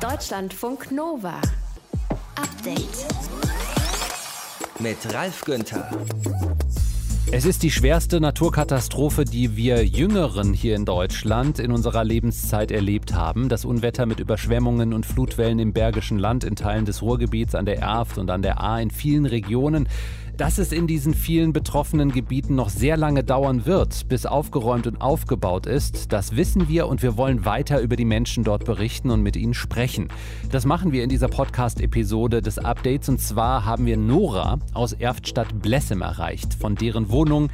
Deutschlandfunk Nova. Update. Mit Ralf Günther. Es ist die schwerste Naturkatastrophe, die wir Jüngeren hier in Deutschland in unserer Lebenszeit erlebt haben. Das Unwetter mit Überschwemmungen und Flutwellen im Bergischen Land, in Teilen des Ruhrgebiets, an der Erft und an der Ahr, in vielen Regionen. Dass es in diesen vielen betroffenen Gebieten noch sehr lange dauern wird, bis aufgeräumt und aufgebaut ist, das wissen wir und wir wollen weiter über die Menschen dort berichten und mit ihnen sprechen. Das machen wir in dieser Podcast-Episode des Updates und zwar haben wir Nora aus Erftstadt Blessem erreicht, von deren Wohnung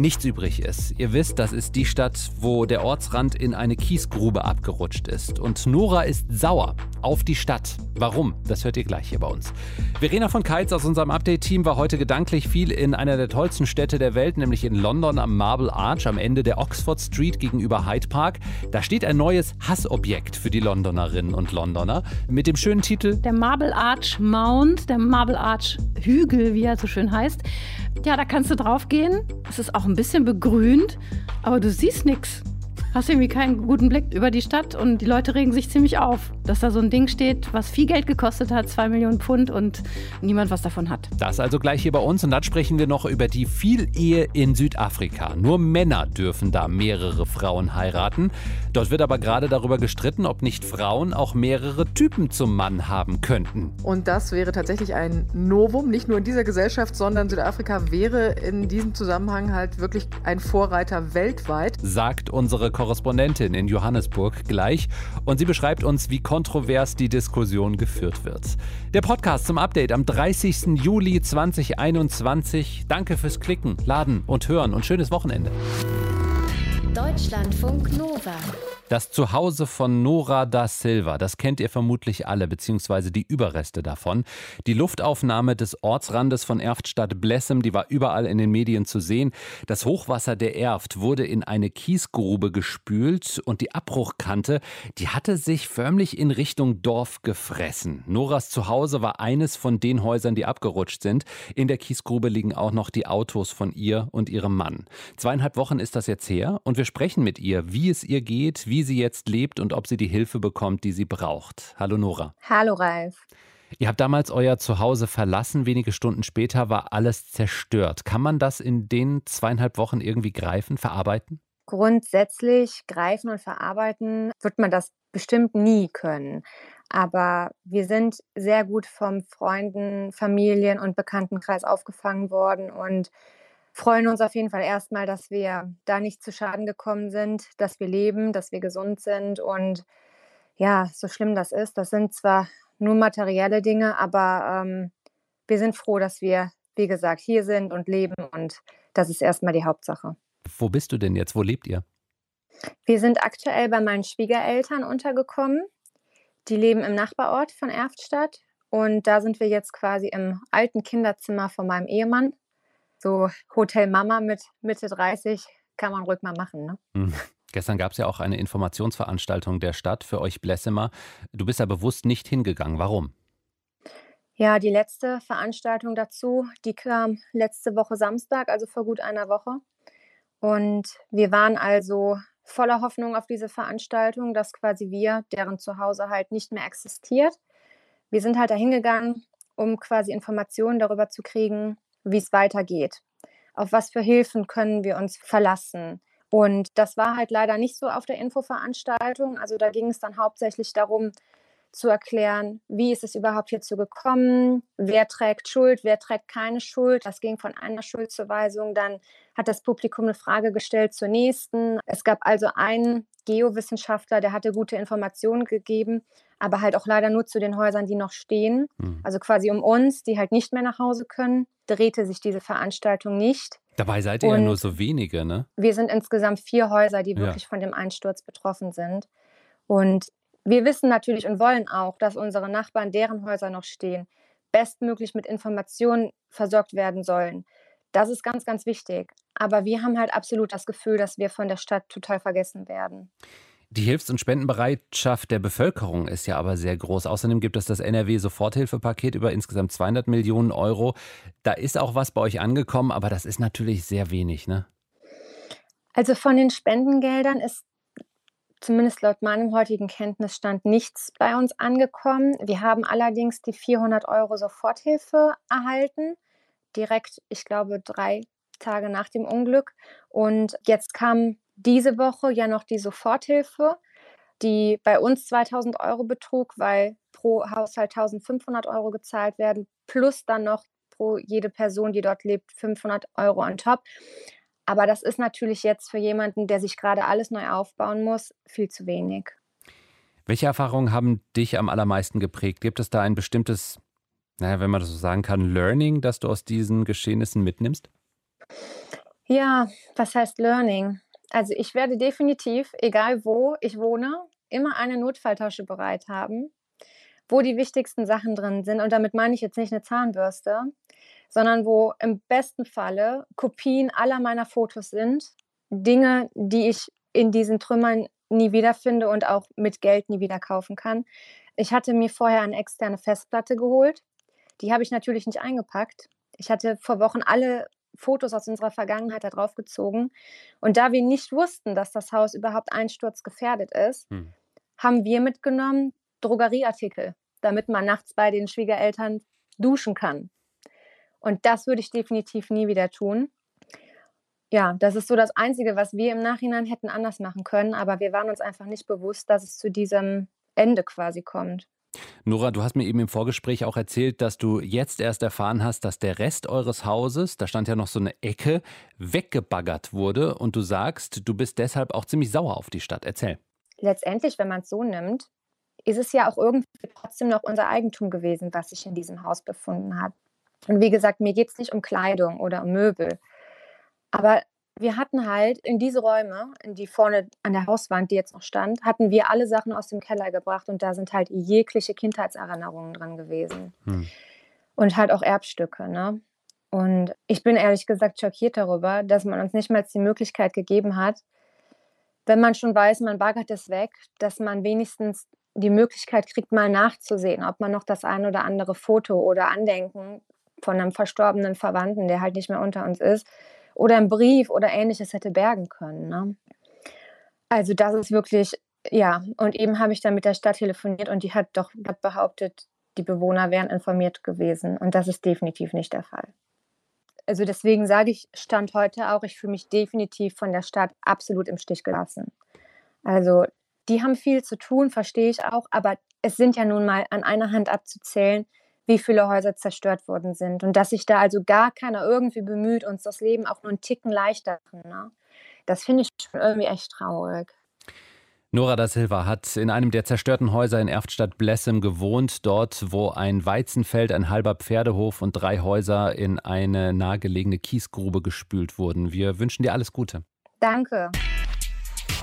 nichts übrig ist. Ihr wisst, das ist die Stadt, wo der Ortsrand in eine Kiesgrube abgerutscht ist. Und Nora ist sauer auf die Stadt. Warum? Das hört ihr gleich hier bei uns. Verena von Keitz aus unserem Update-Team war heute gedanklich viel in einer der tollsten Städte der Welt, nämlich in London am Marble Arch am Ende der Oxford Street gegenüber Hyde Park. Da steht ein neues Hassobjekt für die Londonerinnen und Londoner mit dem schönen Titel Der Marble Arch Mount, der Marble Arch Hügel, wie er so schön heißt. Ja, da kannst du drauf gehen. Es ist auch ein bisschen begrünt, aber du siehst nichts hast irgendwie keinen guten Blick über die Stadt und die Leute regen sich ziemlich auf, dass da so ein Ding steht, was viel Geld gekostet hat, zwei Millionen Pfund und niemand was davon hat. Das also gleich hier bei uns und dann sprechen wir noch über die Vielehe in Südafrika. Nur Männer dürfen da mehrere Frauen heiraten. Dort wird aber gerade darüber gestritten, ob nicht Frauen auch mehrere Typen zum Mann haben könnten. Und das wäre tatsächlich ein Novum, nicht nur in dieser Gesellschaft, sondern Südafrika wäre in diesem Zusammenhang halt wirklich ein Vorreiter weltweit. Sagt unsere Korrespondentin in Johannesburg gleich und sie beschreibt uns, wie kontrovers die Diskussion geführt wird. Der Podcast zum Update am 30. Juli 2021. Danke fürs Klicken, Laden und Hören und schönes Wochenende. Deutschlandfunk Nova. Das Zuhause von Nora da Silva, das kennt ihr vermutlich alle, beziehungsweise die Überreste davon. Die Luftaufnahme des Ortsrandes von Erftstadt Blessem, die war überall in den Medien zu sehen. Das Hochwasser der Erft wurde in eine Kiesgrube gespült und die Abbruchkante, die hatte sich förmlich in Richtung Dorf gefressen. Noras Zuhause war eines von den Häusern, die abgerutscht sind. In der Kiesgrube liegen auch noch die Autos von ihr und ihrem Mann. Zweieinhalb Wochen ist das jetzt her und wir sprechen mit ihr, wie es ihr geht, wie sie jetzt lebt und ob sie die Hilfe bekommt, die sie braucht. Hallo Nora. Hallo Ralf. Ihr habt damals euer Zuhause verlassen. Wenige Stunden später war alles zerstört. Kann man das in den zweieinhalb Wochen irgendwie greifen, verarbeiten? Grundsätzlich greifen und verarbeiten wird man das bestimmt nie können. Aber wir sind sehr gut vom Freunden, Familien und Bekanntenkreis aufgefangen worden und freuen uns auf jeden Fall erstmal, dass wir da nicht zu Schaden gekommen sind, dass wir leben, dass wir gesund sind und ja, so schlimm das ist, das sind zwar nur materielle Dinge, aber ähm, wir sind froh, dass wir, wie gesagt, hier sind und leben und das ist erstmal die Hauptsache. Wo bist du denn jetzt? Wo lebt ihr? Wir sind aktuell bei meinen Schwiegereltern untergekommen. Die leben im Nachbarort von Erftstadt und da sind wir jetzt quasi im alten Kinderzimmer von meinem Ehemann so Hotel Mama mit Mitte 30 kann man ruhig mal machen. Ne? Mhm. Gestern gab es ja auch eine Informationsveranstaltung der Stadt für euch Blessemer. Du bist ja bewusst nicht hingegangen. Warum? Ja, die letzte Veranstaltung dazu, die kam letzte Woche Samstag, also vor gut einer Woche. Und wir waren also voller Hoffnung auf diese Veranstaltung, dass quasi wir, deren Zuhause halt nicht mehr existiert. Wir sind halt dahin gegangen, um quasi Informationen darüber zu kriegen, wie es weitergeht. Auf was für Hilfen können wir uns verlassen? Und das war halt leider nicht so auf der Infoveranstaltung. Also da ging es dann hauptsächlich darum, zu erklären, wie ist es überhaupt hierzu gekommen, wer trägt Schuld, wer trägt keine Schuld. Das ging von einer Schuldzuweisung, dann hat das Publikum eine Frage gestellt zur nächsten. Es gab also einen Geowissenschaftler, der hatte gute Informationen gegeben, aber halt auch leider nur zu den Häusern, die noch stehen. Mhm. Also quasi um uns, die halt nicht mehr nach Hause können, drehte sich diese Veranstaltung nicht. Dabei seid ihr Und ja nur so wenige, ne? Wir sind insgesamt vier Häuser, die wirklich ja. von dem Einsturz betroffen sind. Und wir wissen natürlich und wollen auch, dass unsere Nachbarn, deren Häuser noch stehen, bestmöglich mit Informationen versorgt werden sollen. Das ist ganz, ganz wichtig. Aber wir haben halt absolut das Gefühl, dass wir von der Stadt total vergessen werden. Die Hilfs- und Spendenbereitschaft der Bevölkerung ist ja aber sehr groß. Außerdem gibt es das NRW-Soforthilfepaket über insgesamt 200 Millionen Euro. Da ist auch was bei euch angekommen, aber das ist natürlich sehr wenig, ne? Also von den Spendengeldern ist zumindest laut meinem heutigen Kenntnisstand nichts bei uns angekommen. Wir haben allerdings die 400 Euro Soforthilfe erhalten, direkt, ich glaube, drei Tage nach dem Unglück. Und jetzt kam diese Woche ja noch die Soforthilfe, die bei uns 2000 Euro betrug, weil pro Haushalt 1500 Euro gezahlt werden, plus dann noch pro jede Person, die dort lebt, 500 Euro on top. Aber das ist natürlich jetzt für jemanden, der sich gerade alles neu aufbauen muss, viel zu wenig. Welche Erfahrungen haben dich am allermeisten geprägt? Gibt es da ein bestimmtes, naja, wenn man das so sagen kann, Learning, das du aus diesen Geschehnissen mitnimmst? Ja, was heißt Learning? Also ich werde definitiv, egal wo ich wohne, immer eine Notfalltasche bereit haben, wo die wichtigsten Sachen drin sind. Und damit meine ich jetzt nicht eine Zahnbürste, sondern wo im besten Falle Kopien aller meiner Fotos sind, Dinge, die ich in diesen Trümmern nie wiederfinde und auch mit Geld nie wieder kaufen kann. Ich hatte mir vorher eine externe Festplatte geholt. Die habe ich natürlich nicht eingepackt. Ich hatte vor Wochen alle Fotos aus unserer Vergangenheit da drauf gezogen. Und da wir nicht wussten, dass das Haus überhaupt einsturzgefährdet ist, hm. haben wir mitgenommen Drogerieartikel, damit man nachts bei den Schwiegereltern duschen kann. Und das würde ich definitiv nie wieder tun. Ja, das ist so das Einzige, was wir im Nachhinein hätten anders machen können, aber wir waren uns einfach nicht bewusst, dass es zu diesem Ende quasi kommt. Nora, du hast mir eben im Vorgespräch auch erzählt, dass du jetzt erst erfahren hast, dass der Rest eures Hauses, da stand ja noch so eine Ecke, weggebaggert wurde und du sagst, du bist deshalb auch ziemlich sauer auf die Stadt. Erzähl. Letztendlich, wenn man es so nimmt, ist es ja auch irgendwie trotzdem noch unser Eigentum gewesen, was sich in diesem Haus befunden hat. Und wie gesagt, mir geht es nicht um Kleidung oder um Möbel. Aber wir hatten halt in diese Räume, in die vorne an der Hauswand, die jetzt noch stand, hatten wir alle Sachen aus dem Keller gebracht und da sind halt jegliche Kindheitserinnerungen drin gewesen. Hm. Und halt auch Erbstücke, ne? Und ich bin ehrlich gesagt schockiert darüber, dass man uns nicht mal die Möglichkeit gegeben hat, wenn man schon weiß, man baggert es weg, dass man wenigstens die Möglichkeit kriegt, mal nachzusehen, ob man noch das ein oder andere Foto oder Andenken von einem verstorbenen Verwandten, der halt nicht mehr unter uns ist, oder einen Brief oder ähnliches hätte bergen können. Ne? Also das ist wirklich, ja, und eben habe ich dann mit der Stadt telefoniert und die hat doch behauptet, die Bewohner wären informiert gewesen. Und das ist definitiv nicht der Fall. Also deswegen sage ich, Stand heute auch, ich fühle mich definitiv von der Stadt absolut im Stich gelassen. Also die haben viel zu tun, verstehe ich auch, aber es sind ja nun mal an einer Hand abzuzählen, wie viele Häuser zerstört worden sind. Und dass sich da also gar keiner irgendwie bemüht, uns das Leben auch nur einen Ticken leichter zu machen. Ne? Das finde ich schon irgendwie echt traurig. Nora da Silva hat in einem der zerstörten Häuser in Erftstadt-Blessem gewohnt, dort, wo ein Weizenfeld, ein halber Pferdehof und drei Häuser in eine nahegelegene Kiesgrube gespült wurden. Wir wünschen dir alles Gute. Danke.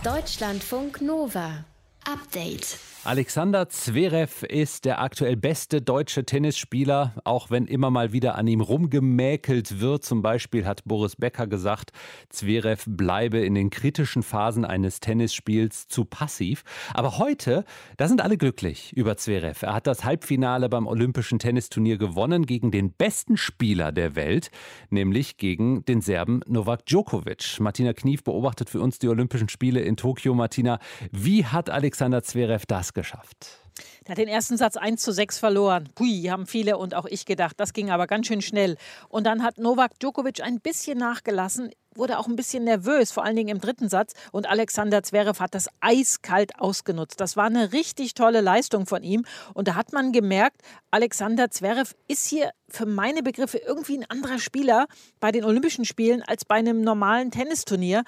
Deutschlandfunk Nova. Update. Alexander Zverev ist der aktuell beste deutsche Tennisspieler, auch wenn immer mal wieder an ihm rumgemäkelt wird. Zum Beispiel hat Boris Becker gesagt, Zverev bleibe in den kritischen Phasen eines Tennisspiels zu passiv. Aber heute, da sind alle glücklich über Zverev. Er hat das Halbfinale beim Olympischen Tennisturnier gewonnen gegen den besten Spieler der Welt, nämlich gegen den Serben Novak Djokovic. Martina Knief beobachtet für uns die Olympischen Spiele in Tokio. Martina, wie hat Alexander Zverev das geschafft. Er hat den ersten Satz 1 zu 6 verloren. Pui, haben viele und auch ich gedacht. Das ging aber ganz schön schnell. Und dann hat Novak Djokovic ein bisschen nachgelassen, wurde auch ein bisschen nervös, vor allen Dingen im dritten Satz. Und Alexander Zverev hat das eiskalt ausgenutzt. Das war eine richtig tolle Leistung von ihm. Und da hat man gemerkt, Alexander Zverev ist hier für meine Begriffe irgendwie ein anderer Spieler bei den Olympischen Spielen als bei einem normalen Tennisturnier.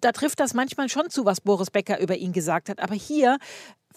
Da trifft das manchmal schon zu, was Boris Becker über ihn gesagt hat. Aber hier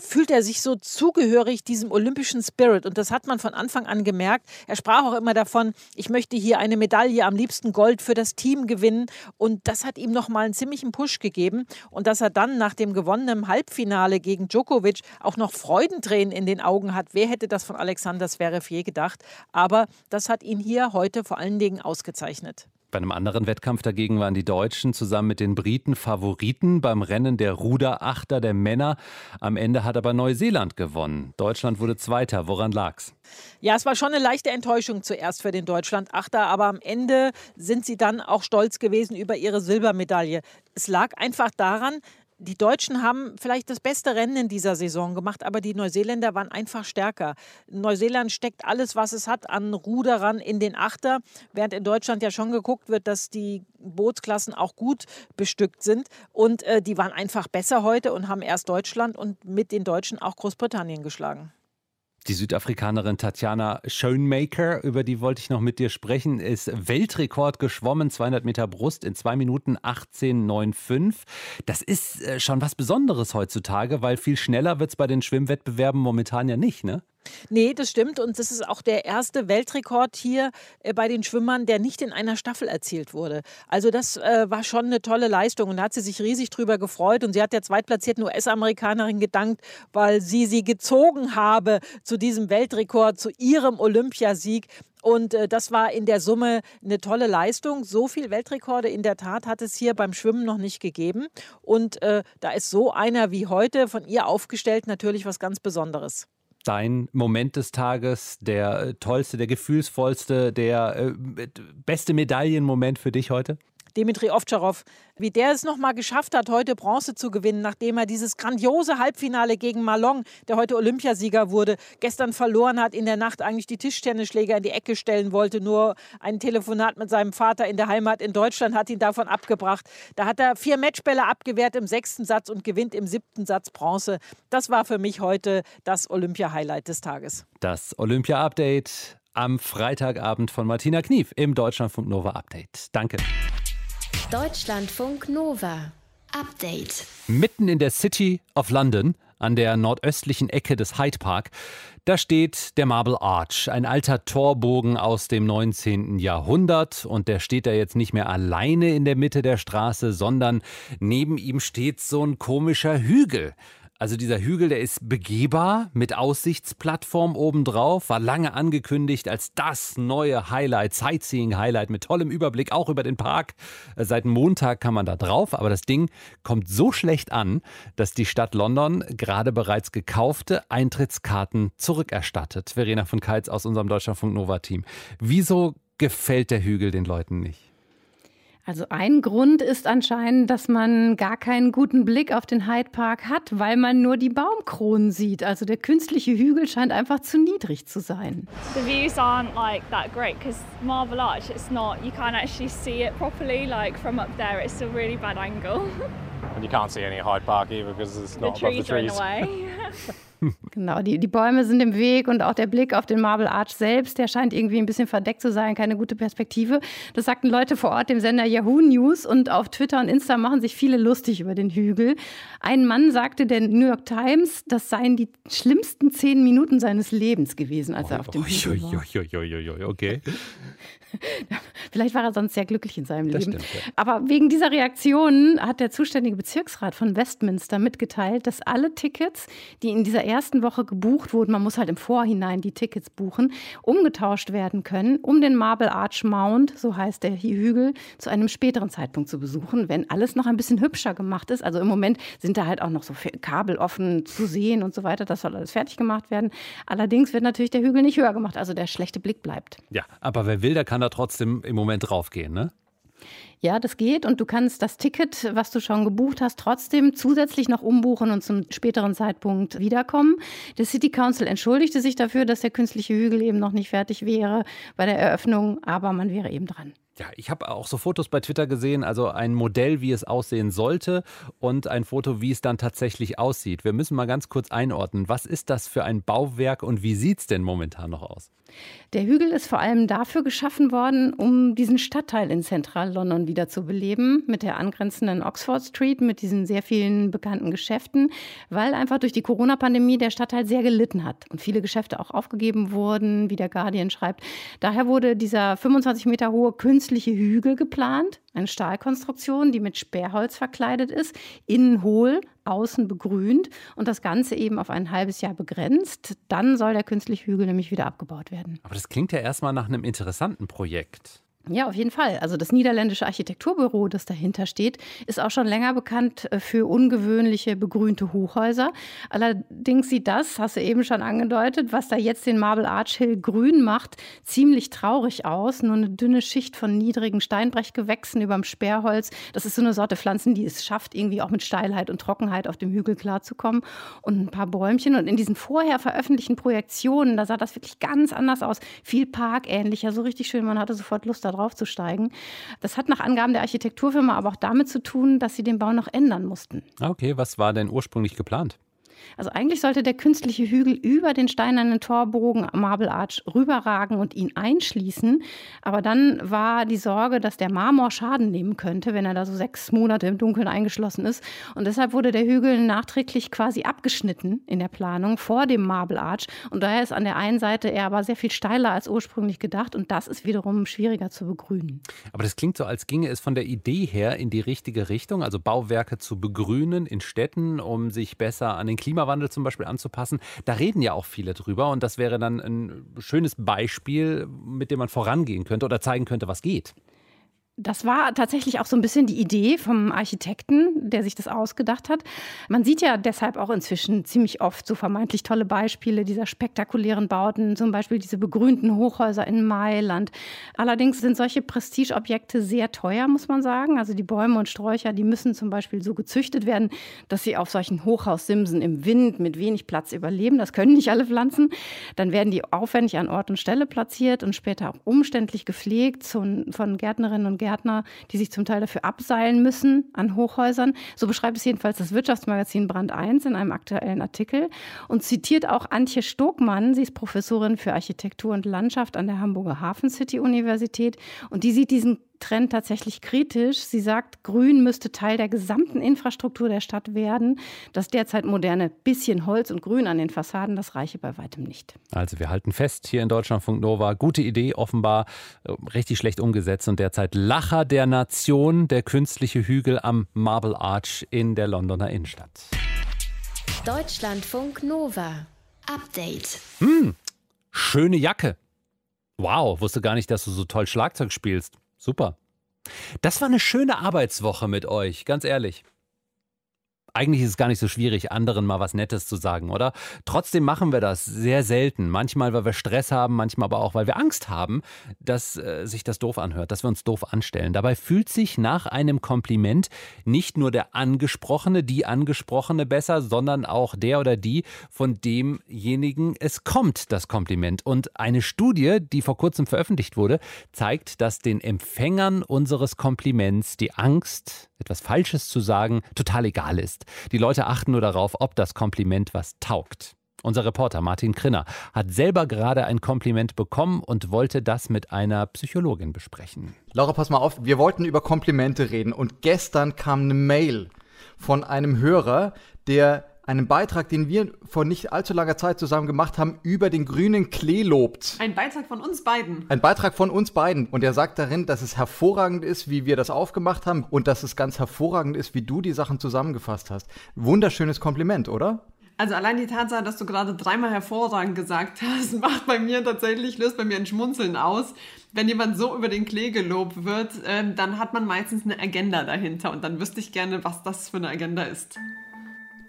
fühlt er sich so zugehörig diesem olympischen Spirit. Und das hat man von Anfang an gemerkt. Er sprach auch immer davon, ich möchte hier eine Medaille, am liebsten Gold für das Team gewinnen. Und das hat ihm nochmal einen ziemlichen Push gegeben. Und dass er dann nach dem gewonnenen Halbfinale gegen Djokovic auch noch Freudentränen in den Augen hat, wer hätte das von Alexander Zverev je gedacht? Aber das hat ihn hier heute vor allen Dingen ausgezeichnet. Bei einem anderen Wettkampf dagegen waren die Deutschen zusammen mit den Briten Favoriten beim Rennen der Ruderachter der Männer. Am Ende hat aber Neuseeland gewonnen. Deutschland wurde Zweiter. Woran lag's? Ja, es war schon eine leichte Enttäuschung zuerst für den Deutschland-Achter, aber am Ende sind sie dann auch stolz gewesen über ihre Silbermedaille. Es lag einfach daran, die Deutschen haben vielleicht das beste Rennen in dieser Saison gemacht, aber die Neuseeländer waren einfach stärker. Neuseeland steckt alles, was es hat, an Ruderern in den Achter, während in Deutschland ja schon geguckt wird, dass die Bootsklassen auch gut bestückt sind. Und äh, die waren einfach besser heute und haben erst Deutschland und mit den Deutschen auch Großbritannien geschlagen. Die Südafrikanerin Tatjana Schoenmaker, über die wollte ich noch mit dir sprechen, ist Weltrekord geschwommen, 200 Meter Brust in 2 Minuten 18,95. Das ist äh, schon was Besonderes heutzutage, weil viel schneller wird es bei den Schwimmwettbewerben momentan ja nicht, ne? Nee, das stimmt. Und das ist auch der erste Weltrekord hier äh, bei den Schwimmern, der nicht in einer Staffel erzielt wurde. Also das äh, war schon eine tolle Leistung und da hat sie sich riesig drüber gefreut. Und sie hat der zweitplatzierten US-Amerikanerin gedankt, weil sie sie gezogen habe zu diesem Weltrekord, zu ihrem Olympiasieg. Und äh, das war in der Summe eine tolle Leistung. So viel Weltrekorde in der Tat hat es hier beim Schwimmen noch nicht gegeben. Und äh, da ist so einer wie heute von ihr aufgestellt natürlich was ganz Besonderes dein Moment des Tages, der äh, tollste, der gefühlsvollste, der äh, beste Medaillenmoment für dich heute? Dimitri Ovtcharov, wie der es nochmal geschafft hat, heute Bronze zu gewinnen, nachdem er dieses grandiose Halbfinale gegen Malong, der heute Olympiasieger wurde, gestern verloren hat, in der Nacht eigentlich die Tischtennisschläger in die Ecke stellen wollte. Nur ein Telefonat mit seinem Vater in der Heimat in Deutschland hat ihn davon abgebracht. Da hat er vier Matchbälle abgewehrt im sechsten Satz und gewinnt im siebten Satz Bronze. Das war für mich heute das Olympia-Highlight des Tages. Das Olympia-Update am Freitagabend von Martina Knief im Deutschlandfunk Nova Update. Danke. Deutschlandfunk Nova. Update. Mitten in der City of London, an der nordöstlichen Ecke des Hyde Park, da steht der Marble Arch, ein alter Torbogen aus dem 19. Jahrhundert. Und der steht da jetzt nicht mehr alleine in der Mitte der Straße, sondern neben ihm steht so ein komischer Hügel. Also dieser Hügel, der ist begehbar mit Aussichtsplattform obendrauf, war lange angekündigt als das neue Highlight, Sightseeing-Highlight mit tollem Überblick auch über den Park. Äh, seit Montag kann man da drauf, aber das Ding kommt so schlecht an, dass die Stadt London gerade bereits gekaufte Eintrittskarten zurückerstattet. Verena von Keitz aus unserem Deutschlandfunk Nova Team. Wieso gefällt der Hügel den Leuten nicht? Also ein Grund ist anscheinend, dass man gar keinen guten Blick auf den Hyde Park hat, weil man nur die Baumkronen sieht. Also der künstliche Hügel scheint einfach zu niedrig zu sein. The views aren't like that great because Marble Arch, it's not. You can't actually see it properly. Like from up there, it's a really bad angle. And you can't see any Hyde Park either because it's not the above the trees. Are in the way. Genau, die, die Bäume sind im Weg und auch der Blick auf den Marble Arch selbst, der scheint irgendwie ein bisschen verdeckt zu sein, keine gute Perspektive. Das sagten Leute vor Ort dem Sender Yahoo News und auf Twitter und Insta machen sich viele lustig über den Hügel. Ein Mann sagte der New York Times, das seien die schlimmsten zehn Minuten seines Lebens gewesen, als er auf dem Hügel war. Okay. Vielleicht war er sonst sehr glücklich in seinem Das Leben. stimmt, ja. Aber wegen dieser Reaktion hat der zuständige Bezirksrat von Westminster mitgeteilt, dass alle Tickets, die in dieser ersten Woche gebucht wurden, man muss halt im Vorhinein die Tickets buchen, umgetauscht werden können, um den Marble Arch Mount, so heißt der Hügel, zu einem späteren Zeitpunkt zu besuchen, wenn alles noch ein bisschen hübscher gemacht ist. Also im Moment sind da halt auch noch so Kabel offen zu sehen und so weiter. Das soll alles fertig gemacht werden. Allerdings wird natürlich der Hügel nicht höher gemacht, also der schlechte Blick bleibt. Ja, aber wer will, der kann da trotzdem im Moment draufgehen, ne? Ja, das geht und du kannst das Ticket, was du schon gebucht hast, trotzdem zusätzlich noch umbuchen und zum späteren Zeitpunkt wiederkommen. Der City Council entschuldigte sich dafür, dass der künstliche Hügel eben noch nicht fertig wäre bei der Eröffnung, aber man wäre eben dran. Ja, ich habe auch so Fotos bei Twitter gesehen, also ein Modell, wie es aussehen sollte und ein Foto, wie es dann tatsächlich aussieht. Wir müssen mal ganz kurz einordnen, was ist das für ein Bauwerk und wie sieht es denn momentan noch aus? Der Hügel ist vor allem dafür geschaffen worden, um diesen Stadtteil in Zentral-London wieder zu beleben, mit der angrenzenden Oxford Street, mit diesen sehr vielen bekannten Geschäften, weil einfach durch die Corona-Pandemie der Stadtteil sehr gelitten hat und viele Geschäfte auch aufgegeben wurden, wie der Guardian schreibt. Daher wurde dieser 25 Meter hohe künstliche Hügel geplant, eine Stahlkonstruktion, die mit Sperrholz verkleidet ist, innen hohl, außen begrünt und das Ganze eben auf ein halbes Jahr begrenzt. Dann soll der künstliche Hügel nämlich wieder abgebaut werden. Aber das klingt ja erstmal nach einem interessanten Projekt. Ja, auf jeden Fall. Also das niederländische Architekturbüro, das dahinter steht, ist auch schon länger bekannt äh, für ungewöhnliche begrünte Hochhäuser. Allerdings sieht das, hast du eben schon angedeutet, was da jetzt den Marble Arch Hill grün macht, ziemlich traurig aus. Nur eine dünne Schicht von niedrigen Steinbrechgewächsen überm Sperrholz. Das ist so eine Sorte Pflanzen, die es schafft, irgendwie auch mit Steilheit und Trockenheit auf dem Hügel klarzukommen. Und ein paar Bäumchen. Und in diesen vorher veröffentlichten Projektionen, da sah das wirklich ganz anders aus. Viel parkähnlicher, so richtig schön. Man hatte sofort Lust darauf draufzusteigen. Das hat nach Angaben der Architekturfirma aber auch damit zu tun, dass sie den Bau noch ändern mussten. Okay, was war denn ursprünglich geplant? Also eigentlich sollte der künstliche Hügel über den steinernen Torbogen Marble Arch rüberragen und ihn einschließen. Aber dann war die Sorge, dass der Marmor Schaden nehmen könnte, wenn er da so sechs Monate im Dunkeln eingeschlossen ist. Und deshalb wurde der Hügel nachträglich quasi abgeschnitten in der Planung vor dem Marble Arch. Und daher ist an der einen Seite er aber sehr viel steiler als ursprünglich gedacht. Und das ist wiederum schwieriger zu begrünen. Aber das klingt so, als ginge es von der Idee her in die richtige Richtung, also Bauwerke zu begrünen in Städten, um sich besser an den Klima Klimawandel zum Beispiel anzupassen. Da reden ja auch viele drüber und das wäre dann ein schönes Beispiel, mit dem man vorangehen könnte oder zeigen könnte, was geht. Das war tatsächlich auch so ein bisschen die Idee vom Architekten, der sich das ausgedacht hat. Man sieht ja deshalb auch inzwischen ziemlich oft so vermeintlich tolle Beispiele dieser spektakulären Bauten, zum Beispiel diese begrünten Hochhäuser in Mailand. Allerdings sind solche Prestigeobjekte sehr teuer, muss man sagen. Also die Bäume und Sträucher, die müssen zum Beispiel so gezüchtet werden, dass sie auf solchen Hochhaussimsen im Wind mit wenig Platz überleben. Das können nicht alle Pflanzen. Dann werden die aufwendig an Ort und Stelle platziert und später auch umständlich gepflegt von Gärtnerinnen und Gärtnern Gärtner, die sich zum Teil dafür abseilen müssen an Hochhäusern. So beschreibt es jedenfalls das Wirtschaftsmagazin Brand 1 in einem aktuellen Artikel und zitiert auch Antje Stokmann. Sie ist Professorin für Architektur und Landschaft an der Hamburger Hafen City Universität und die sieht diesen Trend tatsächlich kritisch. Sie sagt, Grün müsste Teil der gesamten Infrastruktur der Stadt werden. Das derzeit moderne bisschen Holz und Grün an den Fassaden, das reiche bei weitem nicht. Also wir halten fest, hier in Deutschlandfunk Nova, gute Idee, offenbar äh, richtig schlecht umgesetzt und derzeit Lacher der Nation, der künstliche Hügel am Marble Arch in der Londoner Innenstadt. Deutschlandfunk Nova. Update. Hm, schöne Jacke. Wow, wusste gar nicht, dass du so toll Schlagzeug spielst. Super. Das war eine schöne Arbeitswoche mit euch, ganz ehrlich. Eigentlich ist es gar nicht so schwierig, anderen mal was Nettes zu sagen, oder? Trotzdem machen wir das sehr selten. Manchmal, weil wir Stress haben, manchmal aber auch, weil wir Angst haben, dass äh, sich das doof anhört, dass wir uns doof anstellen. Dabei fühlt sich nach einem Kompliment nicht nur der Angesprochene, die Angesprochene besser, sondern auch der oder die, von demjenigen es kommt, das Kompliment. Und eine Studie, die vor kurzem veröffentlicht wurde, zeigt, dass den Empfängern unseres Kompliments die Angst, etwas Falsches zu sagen, total egal ist. Die Leute achten nur darauf, ob das Kompliment was taugt. Unser Reporter Martin Krinner hat selber gerade ein Kompliment bekommen und wollte das mit einer Psychologin besprechen. Laura, pass mal auf, wir wollten über Komplimente reden und gestern kam eine Mail von einem Hörer, der einen Beitrag, den wir vor nicht allzu langer Zeit zusammen gemacht haben, über den grünen Klee lobt. Ein Beitrag von uns beiden. Ein Beitrag von uns beiden. Und er sagt darin, dass es hervorragend ist, wie wir das aufgemacht haben und dass es ganz hervorragend ist, wie du die Sachen zusammengefasst hast. Wunderschönes Kompliment, oder? Also allein die Tatsache, dass du gerade dreimal hervorragend gesagt hast, macht bei mir tatsächlich, löst bei mir ein Schmunzeln aus. Wenn jemand so über den Klee gelobt wird, äh, dann hat man meistens eine Agenda dahinter und dann wüsste ich gerne, was das für eine Agenda ist.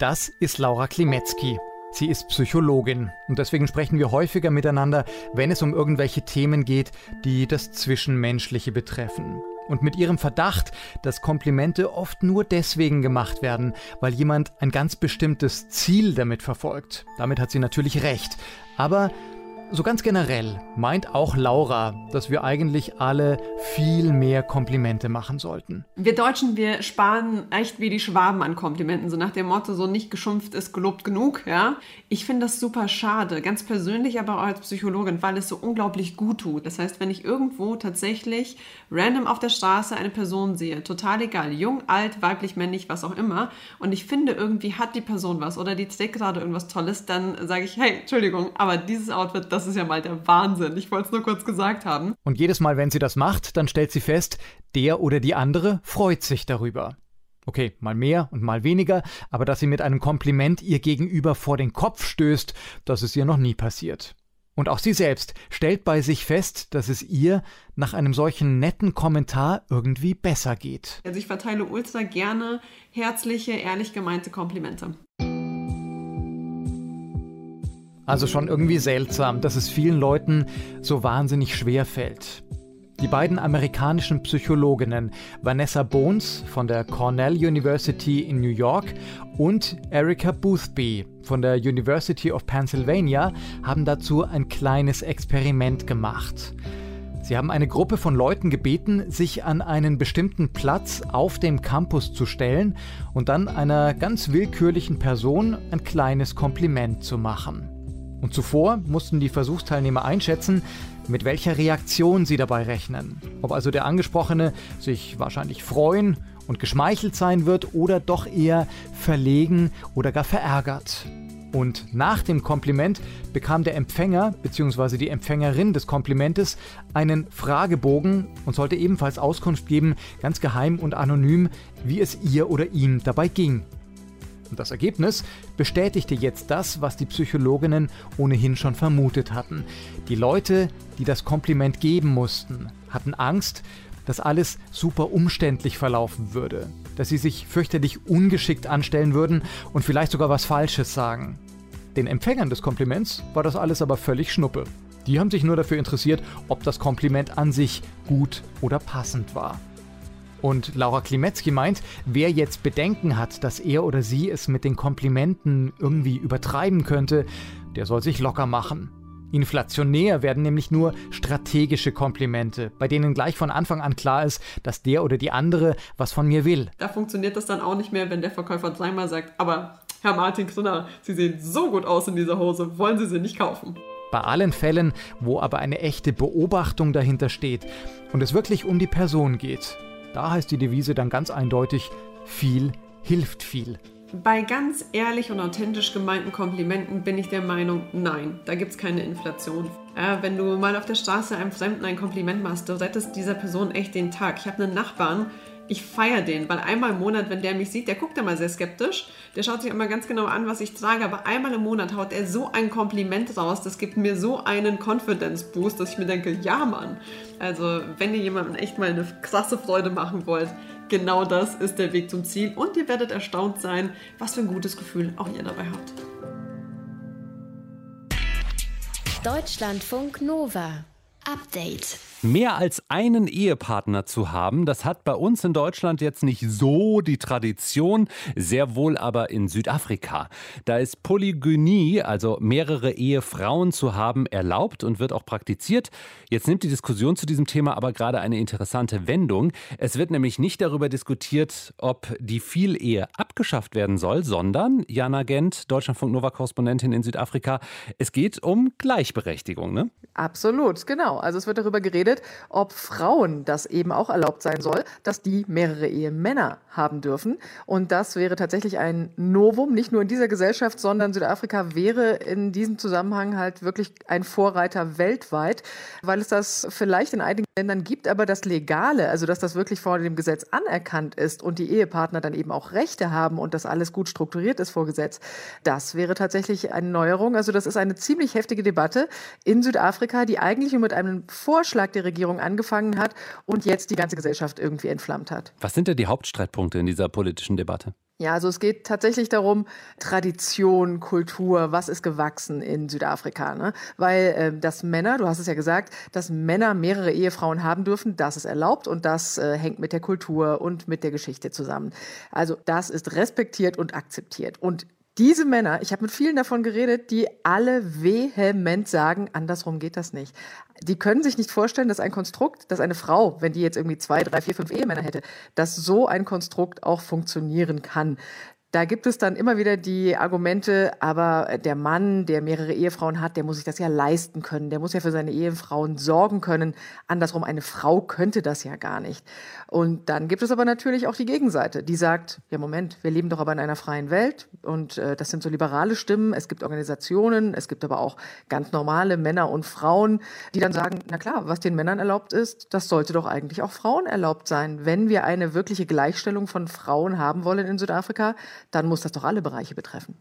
Das ist Laura Klimetzki. Sie ist Psychologin und deswegen sprechen wir häufiger miteinander, wenn es um irgendwelche Themen geht, die das Zwischenmenschliche betreffen. Und mit ihrem Verdacht, dass Komplimente oft nur deswegen gemacht werden, weil jemand ein ganz bestimmtes Ziel damit verfolgt. Damit hat sie natürlich recht. Aber so ganz generell meint auch Laura, dass wir eigentlich alle viel mehr Komplimente machen sollten. Wir Deutschen, wir sparen echt wie die Schwaben an Komplimenten, so nach dem Motto, so nicht geschumpft ist gelobt genug, ja. Ich finde das super schade, ganz persönlich, aber auch als Psychologin, weil es so unglaublich gut tut. Das heißt, wenn ich irgendwo tatsächlich random auf der Straße eine Person sehe, total egal, jung, alt, weiblich, männlich, was auch immer, und ich finde irgendwie hat die Person was oder die trägt gerade irgendwas Tolles, dann sage ich, hey, Entschuldigung, aber dieses Outfit, das das ist ja mal der Wahnsinn. Ich wollte es nur kurz gesagt haben. Und jedes Mal, wenn sie das macht, dann stellt sie fest, der oder die andere freut sich darüber. Okay, mal mehr und mal weniger, aber dass sie mit einem Kompliment ihr Gegenüber vor den Kopf stößt, das ist ihr noch nie passiert. Und auch sie selbst stellt bei sich fest, dass es ihr nach einem solchen netten Kommentar irgendwie besser geht. Also ich verteile ultra gerne herzliche, ehrlich gemeinte Komplimente. Also schon irgendwie seltsam, dass es vielen Leuten so wahnsinnig schwer fällt. Die beiden amerikanischen Psychologinnen Vanessa Bones von der Cornell University in New York und Erica Boothby von der University of Pennsylvania haben dazu ein kleines Experiment gemacht. Sie haben eine Gruppe von Leuten gebeten, sich an einen bestimmten Platz auf dem Campus zu stellen und dann einer ganz willkürlichen Person ein kleines Kompliment zu machen. Und zuvor mussten die Versuchsteilnehmer einschätzen, mit welcher Reaktion sie dabei rechnen. Ob also der Angesprochene sich wahrscheinlich freuen und geschmeichelt sein wird oder doch eher verlegen oder gar verärgert. Und nach dem Kompliment bekam der Empfänger bzw. die Empfängerin des Komplimentes einen Fragebogen und sollte ebenfalls Auskunft geben, ganz geheim und anonym, wie es ihr oder ihm dabei ging. Und das Ergebnis bestätigte jetzt das, was die Psychologinnen ohnehin schon vermutet hatten. Die Leute, die das Kompliment geben mussten, hatten Angst, dass alles super umständlich verlaufen würde, dass sie sich fürchterlich ungeschickt anstellen würden und vielleicht sogar was Falsches sagen. Den Empfängern des Kompliments war das alles aber völlig schnuppe. Die haben sich nur dafür interessiert, ob das Kompliment an sich gut oder passend war. Und Laura Klimetzki meint, wer jetzt Bedenken hat, dass er oder sie es mit den Komplimenten irgendwie übertreiben könnte, der soll sich locker machen. Inflationär werden nämlich nur strategische Komplimente, bei denen gleich von Anfang an klar ist, dass der oder die andere was von mir will. Da funktioniert das dann auch nicht mehr, wenn der Verkäufer dreimal sagt, aber Herr Martin Grinner, Sie sehen so gut aus in dieser Hose, wollen Sie sie nicht kaufen? Bei allen Fällen, wo aber eine echte Beobachtung dahinter steht und es wirklich um die Person geht, da heißt die Devise dann ganz eindeutig, viel hilft viel. Bei ganz ehrlich und authentisch gemeinten Komplimenten bin ich der Meinung, nein, da gibt es keine Inflation. Ja, wenn du mal auf der Straße einem Fremden ein Kompliment machst, du rettest dieser Person echt den Tag. Ich habe einen Nachbarn, ich feiere den, weil einmal im Monat, wenn der mich sieht, der guckt immer sehr skeptisch. Der schaut sich immer ganz genau an, was ich trage, aber einmal im Monat haut er so ein Kompliment raus, das gibt mir so einen Confidence Boost, dass ich mir denke, ja Mann. Also, wenn ihr jemandem echt mal eine krasse Freude machen wollt, genau das ist der Weg zum Ziel und ihr werdet erstaunt sein, was für ein gutes Gefühl auch ihr dabei habt. Deutschlandfunk Nova. Update. Mehr als einen Ehepartner zu haben, das hat bei uns in Deutschland jetzt nicht so die Tradition, sehr wohl aber in Südafrika. Da ist Polygynie, also mehrere Ehefrauen zu haben, erlaubt und wird auch praktiziert. Jetzt nimmt die Diskussion zu diesem Thema aber gerade eine interessante Wendung. Es wird nämlich nicht darüber diskutiert, ob die Vielehe abgeschafft werden soll, sondern, Jana Gent, Deutschlandfunk Nova-Korrespondentin in Südafrika, es geht um Gleichberechtigung, ne? Absolut, genau. Also es wird darüber geredet, geredet, ob Frauen das eben auch erlaubt sein soll, dass die mehrere Ehemänner haben dürfen. Und das wäre tatsächlich ein Novum, nicht nur in dieser Gesellschaft, sondern Südafrika wäre in diesem Zusammenhang halt wirklich ein Vorreiter weltweit, weil es das vielleicht in einigen Ländern gibt, aber das Legale, also dass das wirklich vor dem Gesetz anerkannt ist und die Ehepartner dann eben auch Rechte haben und das alles gut strukturiert ist vor Gesetz, das wäre tatsächlich eine Neuerung. Also das ist eine ziemlich heftige Debatte in Südafrika, die eigentlich nur mit einem Vorschlag der Regierung angefangen hat und jetzt die ganze Gesellschaft irgendwie entflammt hat. Was sind denn die Hauptstreitpunkte in dieser politischen Debatte? Ja, also es geht tatsächlich darum, Tradition, Kultur, was ist gewachsen in Südafrika. Ne? Weil äh, dass Männer, du hast es ja gesagt, dass Männer mehrere Ehefrauen haben dürfen, das ist erlaubt und das äh, hängt mit der Kultur und mit der Geschichte zusammen. Also das ist respektiert und akzeptiert. Und diese Männer, ich habe mit vielen davon geredet, die alle vehement sagen, andersrum geht das nicht. Die können sich nicht vorstellen, dass ein Konstrukt, dass eine Frau, wenn die jetzt irgendwie zwei, drei, vier, fünf Ehemänner hätte, dass so ein Konstrukt auch funktionieren kann. Da gibt es dann immer wieder die Argumente, aber der Mann, der mehrere Ehefrauen hat, der muss sich das ja leisten können, der muss ja für seine Ehefrauen sorgen können. Andersrum, eine Frau könnte das ja gar nicht. Und dann gibt es aber natürlich auch die Gegenseite, die sagt, ja Moment, wir leben doch aber in einer freien Welt und äh, das sind so liberale Stimmen, es gibt Organisationen, es gibt aber auch ganz normale Männer und Frauen, die dann sagen, na klar, was den Männern erlaubt ist, das sollte doch eigentlich auch Frauen erlaubt sein. Wenn wir eine wirkliche Gleichstellung von Frauen haben wollen in Südafrika, dann muss das doch alle Bereiche betreffen.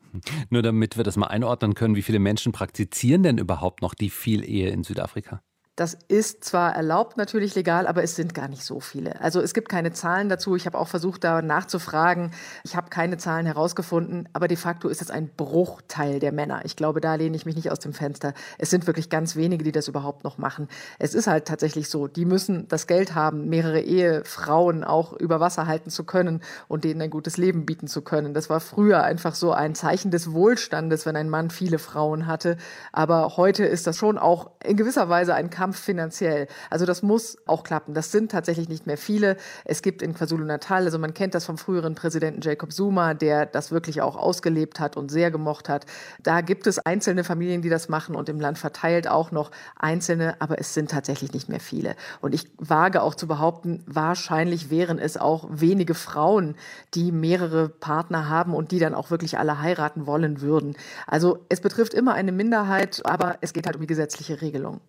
Nur damit wir das mal einordnen können, wie viele Menschen praktizieren denn überhaupt noch die Vielehe in Südafrika? Das ist zwar erlaubt, natürlich legal, aber es sind gar nicht so viele. Also es gibt keine Zahlen dazu. Ich habe auch versucht, da nachzufragen. Ich habe keine Zahlen herausgefunden, aber de facto ist es ein Bruchteil der Männer. Ich glaube, da lehne ich mich nicht aus dem Fenster. Es sind wirklich ganz wenige, die das überhaupt noch machen. Es ist halt tatsächlich so, die müssen das Geld haben, mehrere Ehefrauen auch über Wasser halten zu können und denen ein gutes Leben bieten zu können. Das war früher einfach so ein Zeichen des Wohlstandes, wenn ein Mann viele Frauen hatte. Aber heute ist das schon auch in gewisser Weise ein Kampf Kampf finanziell. Also das muss auch klappen. Das sind tatsächlich nicht mehr viele. Es gibt in KwaZulu-Natal, also man kennt das vom früheren Präsidenten Jacob Zuma, der das wirklich auch ausgelebt hat und sehr gemocht hat. Da gibt es einzelne Familien, die das machen und im Land verteilt auch noch einzelne, aber es sind tatsächlich nicht mehr viele. Und ich wage auch zu behaupten, wahrscheinlich wären es auch wenige Frauen, die mehrere Partner haben und die dann auch wirklich alle heiraten wollen würden. Also es betrifft immer eine Minderheit, aber es geht halt um die gesetzliche Regelung.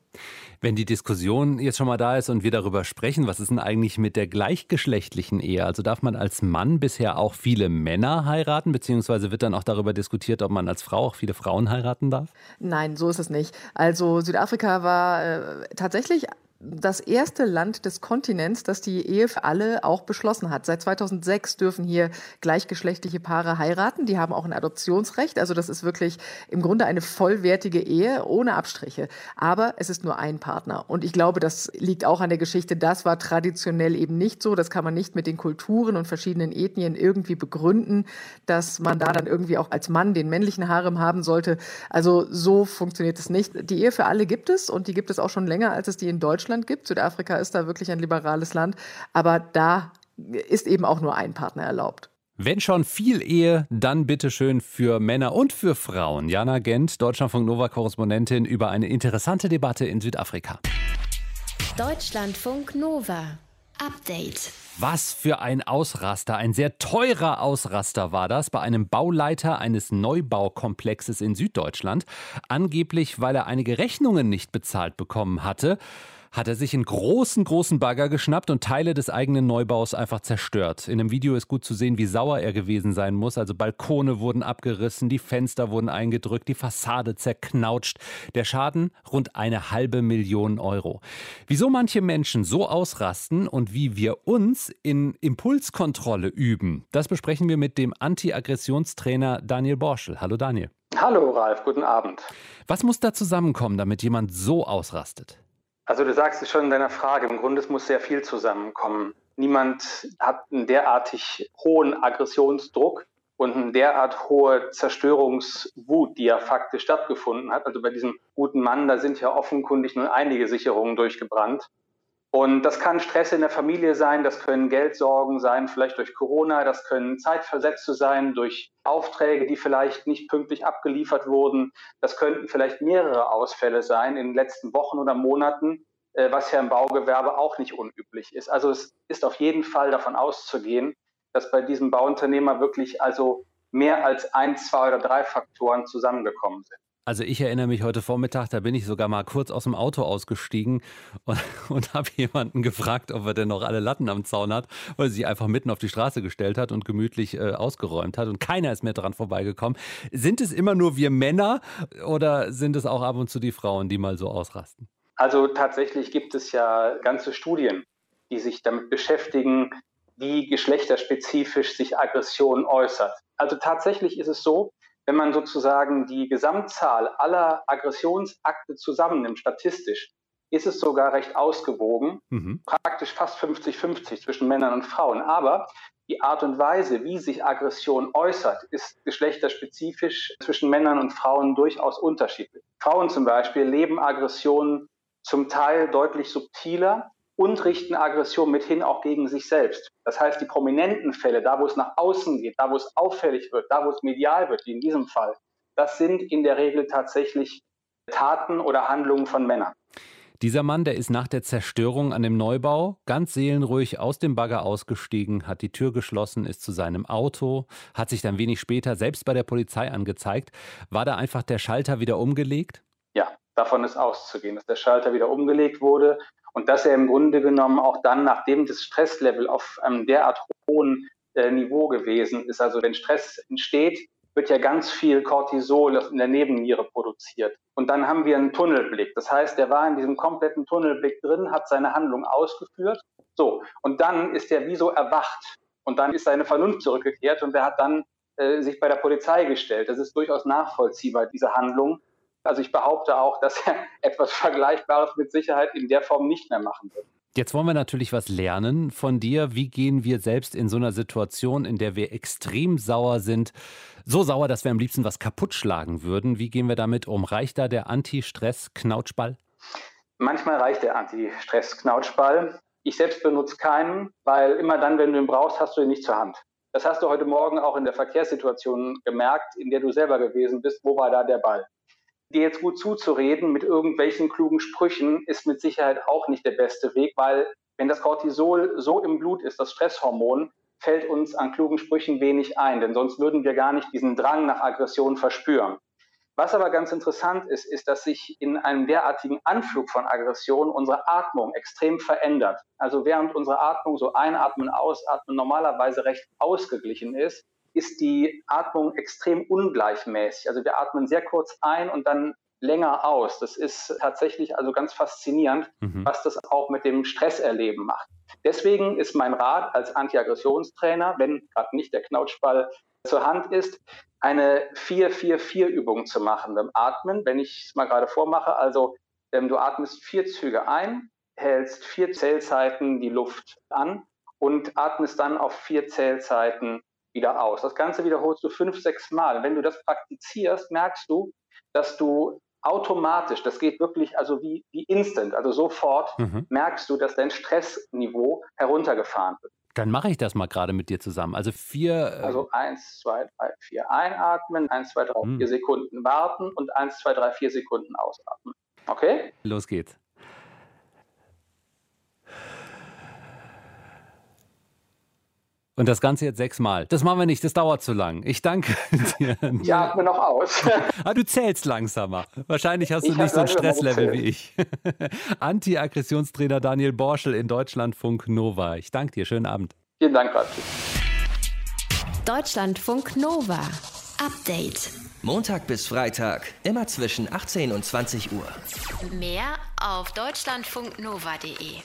Wenn die Diskussion jetzt schon mal da ist und wir darüber sprechen, was ist denn eigentlich mit der gleichgeschlechtlichen Ehe? Also darf man als Mann bisher auch viele Männer heiraten, beziehungsweise wird dann auch darüber diskutiert, ob man als Frau auch viele Frauen heiraten darf? Nein, so ist es nicht. Also Südafrika war äh, tatsächlich das erste Land des Kontinents, das die Ehe für alle auch beschlossen hat. Seit 2006 dürfen hier gleichgeschlechtliche Paare heiraten. Die haben auch ein Adoptionsrecht. Also das ist wirklich im Grunde eine vollwertige Ehe ohne Abstriche. Aber es ist nur ein Partner. Und ich glaube, das liegt auch an der Geschichte. Das war traditionell eben nicht so. Das kann man nicht mit den Kulturen und verschiedenen Ethnien irgendwie begründen, dass man da dann irgendwie auch als Mann den männlichen Harem haben sollte. Also so funktioniert es nicht. Die Ehe für alle gibt es und die gibt es auch schon länger, als es die in Deutschland Deutschland gibt. Südafrika ist da wirklich ein liberales Land, aber da ist eben auch nur ein Partner erlaubt. Wenn schon viel Ehe, dann bitte schön für Männer und für Frauen. Jana Gent, Deutschlandfunk Nova Korrespondentin über eine interessante Debatte in Südafrika. Deutschlandfunk Nova. Update. Was für ein Ausraster, ein sehr teurer Ausraster war das bei einem Bauleiter eines Neubaukomplexes in Süddeutschland. Angeblich, weil er einige Rechnungen nicht bezahlt bekommen hatte hat er sich einen großen, großen Bagger geschnappt und Teile des eigenen Neubaus einfach zerstört. In einem Video ist gut zu sehen, wie sauer er gewesen sein muss. Also Balkone wurden abgerissen, die Fenster wurden eingedrückt, die Fassade zerknautscht. Der Schaden rund eine halbe Million Euro. Wieso manche Menschen so ausrasten und wie wir uns in Impulskontrolle üben, das besprechen wir mit dem Anti-Aggressionstrainer Daniel Borschel. Hallo Daniel. Hallo Ralf, guten Abend. Was muss da zusammenkommen, damit jemand so ausrastet? Also du sagst es schon in deiner Frage, im Grunde muss sehr viel zusammenkommen. Niemand hat einen derartig hohen Aggressionsdruck und eine derart hohe Zerstörungswut, die ja faktisch stattgefunden hat. Also bei diesem guten Mann, da sind ja offenkundig nur einige Sicherungen durchgebrannt. Und das kann Stress in der Familie sein, das können Geldsorgen sein, vielleicht durch Corona, das können Zeitversetze sein, durch Aufträge, die vielleicht nicht pünktlich abgeliefert wurden. Das könnten vielleicht mehrere Ausfälle sein in den letzten Wochen oder Monaten, äh, was ja im Baugewerbe auch nicht unüblich ist. Also es ist auf jeden Fall davon auszugehen, dass bei diesem Bauunternehmer wirklich also mehr als ein, zwei oder drei Faktoren zusammengekommen sind. Also ich erinnere mich heute Vormittag, da bin ich sogar mal kurz aus dem Auto ausgestiegen und, und habe jemanden gefragt, ob er denn noch alle Latten am Zaun hat, weil sie sich einfach mitten auf die Straße gestellt hat und gemütlich äh, ausgeräumt hat und keiner ist mehr dran vorbeigekommen. Sind es immer nur wir Männer oder sind es auch ab und zu die Frauen, die mal so ausrasten? Also tatsächlich gibt es ja ganze Studien, die sich damit beschäftigen, wie geschlechterspezifisch sich Aggression äußert. Also tatsächlich ist es so, wenn man sozusagen die Gesamtzahl aller Aggressionsakte zusammennimmt, statistisch, ist es sogar recht ausgewogen, mhm. praktisch fast 50-50 zwischen Männern und Frauen. Aber die Art und Weise, wie sich Aggression äußert, ist geschlechterspezifisch zwischen Männern und Frauen durchaus unterschiedlich. Frauen zum Beispiel leben Aggressionen zum Teil deutlich subtiler und richten Aggression mithin auch gegen sich selbst. Das heißt, die prominenten Fälle, da wo es nach außen geht, da wo es auffällig wird, da wo es medial wird, wie in diesem Fall, das sind in der Regel tatsächlich Taten oder Handlungen von Männern. Dieser Mann, der ist nach der Zerstörung an dem Neubau ganz seelenruhig aus dem Bagger ausgestiegen, hat die Tür geschlossen, ist zu seinem Auto, hat sich dann wenig später selbst bei der Polizei angezeigt. War da einfach der Schalter wieder umgelegt? Ja, davon ist auszugehen, dass der Schalter wieder umgelegt wurde und dass er im Grunde genommen auch dann, nachdem das Stresslevel auf einem derart hohen äh, Niveau gewesen ist. Also wenn Stress entsteht, wird ja ganz viel Cortisol in der Nebenniere produziert. Und dann haben wir einen Tunnelblick. Das heißt, er war in diesem kompletten Tunnelblick drin, hat seine Handlung ausgeführt. So, und dann ist er wie so erwacht. Und dann ist seine Vernunft zurückgekehrt und er hat dann äh, sich bei der Polizei gestellt. Das ist durchaus nachvollziehbar, diese Handlung. Also ich behaupte auch, dass er etwas Vergleichbares mit Sicherheit in der Form nicht mehr machen wird. Jetzt wollen wir natürlich was lernen von dir. Wie gehen wir selbst in so einer Situation, in der wir extrem sauer sind, so sauer, dass wir am liebsten was kaputt schlagen würden? Wie gehen wir damit um? Reicht da der Anti-Stress-Knautschball? Manchmal reicht der Anti-Stress-Knautschball. Ich selbst benutze keinen, weil immer dann, wenn du ihn brauchst, hast du ihn nicht zur Hand. Das hast du heute Morgen auch in der Verkehrssituation gemerkt, in der du selber gewesen bist. Wo war da der Ball? Dir jetzt gut zuzureden mit irgendwelchen klugen Sprüchen ist mit Sicherheit auch nicht der beste Weg, weil wenn das Cortisol so im Blut ist, das Stresshormon, fällt uns an klugen Sprüchen wenig ein, denn sonst würden wir gar nicht diesen Drang nach Aggression verspüren. Was aber ganz interessant ist, ist, dass sich in einem derartigen Anflug von Aggression unsere Atmung extrem verändert. Also während unsere Atmung so einatmen, ausatmen normalerweise recht ausgeglichen ist, ist die Atmung extrem ungleichmäßig. Also wir atmen sehr kurz ein und dann länger aus. Das ist tatsächlich also ganz faszinierend, mhm. was das auch mit dem Stresserleben macht. Deswegen ist mein Rat als Antiaggressionstrainer, wenn gerade nicht der Knautschball zur Hand ist, eine 4-4-4-Übung zu machen beim Atmen. Wenn ich es mal gerade vormache, also ähm, du atmest vier Züge ein, hältst vier Zählzeiten die Luft an und atmest dann auf vier Zählzeiten wieder aus. Das Ganze wiederholst du fünf, sechs Mal. Wenn du das praktizierst, merkst du, dass du automatisch, das geht wirklich also wie, wie instant, also sofort, mhm. merkst du, dass dein Stressniveau heruntergefahren wird. Dann mache ich das mal gerade mit dir zusammen. Also vier. Äh also eins, zwei, drei, vier einatmen, eins, zwei, drei, mhm. vier Sekunden warten und eins, zwei, drei, vier Sekunden ausatmen. Okay? Los geht's. Und das Ganze jetzt sechsmal. Das machen wir nicht, das dauert zu lang. Ich danke dir. Ja, atme noch aus. ah, du zählst langsamer. Wahrscheinlich hast du ich nicht so ein Stresslevel wie ich. Anti-Aggressionstrainer Daniel Borschel in Deutschlandfunk Nova. Ich danke dir. Schönen Abend. Vielen Dank, Ralf. Deutschlandfunk Nova. Update. Montag bis Freitag, immer zwischen 18 und 20 Uhr. Mehr auf deutschlandfunknova.de.